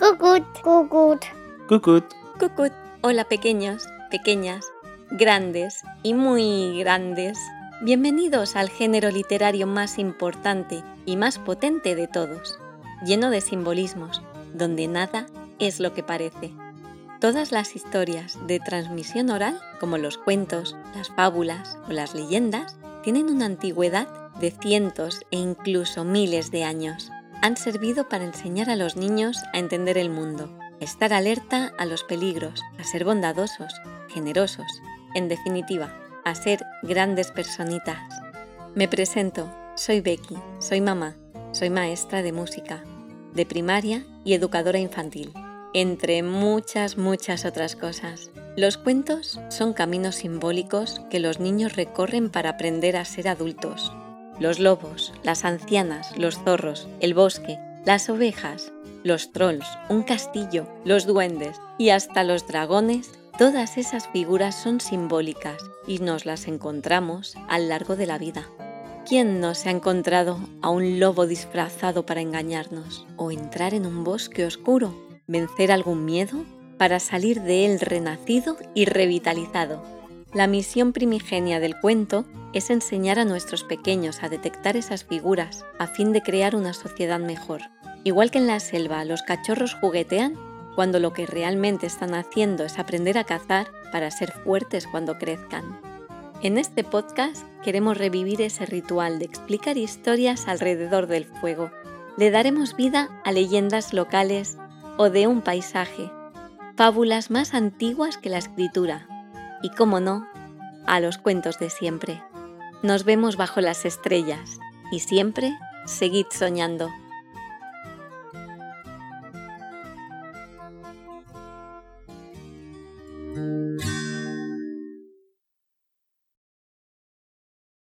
Cucut, cucut. Cucut. Cucut. Hola pequeños, pequeñas, grandes y muy grandes. Bienvenidos al género literario más importante y más potente de todos, lleno de simbolismos, donde nada es lo que parece. Todas las historias de transmisión oral, como los cuentos, las fábulas o las leyendas, tienen una antigüedad de cientos e incluso miles de años. Han servido para enseñar a los niños a entender el mundo, estar alerta a los peligros, a ser bondadosos, generosos, en definitiva, a ser grandes personitas. Me presento, soy Becky, soy mamá, soy maestra de música, de primaria y educadora infantil, entre muchas, muchas otras cosas. Los cuentos son caminos simbólicos que los niños recorren para aprender a ser adultos. Los lobos, las ancianas, los zorros, el bosque, las ovejas, los trolls, un castillo, los duendes y hasta los dragones, todas esas figuras son simbólicas y nos las encontramos a lo largo de la vida. ¿Quién no se ha encontrado a un lobo disfrazado para engañarnos? ¿O entrar en un bosque oscuro? ¿Vencer algún miedo? Para salir de él renacido y revitalizado. La misión primigenia del cuento es enseñar a nuestros pequeños a detectar esas figuras a fin de crear una sociedad mejor. Igual que en la selva los cachorros juguetean, cuando lo que realmente están haciendo es aprender a cazar para ser fuertes cuando crezcan. En este podcast queremos revivir ese ritual de explicar historias alrededor del fuego. Le daremos vida a leyendas locales o de un paisaje, fábulas más antiguas que la escritura y, como no, a los cuentos de siempre. Nos vemos bajo las estrellas y siempre seguid soñando.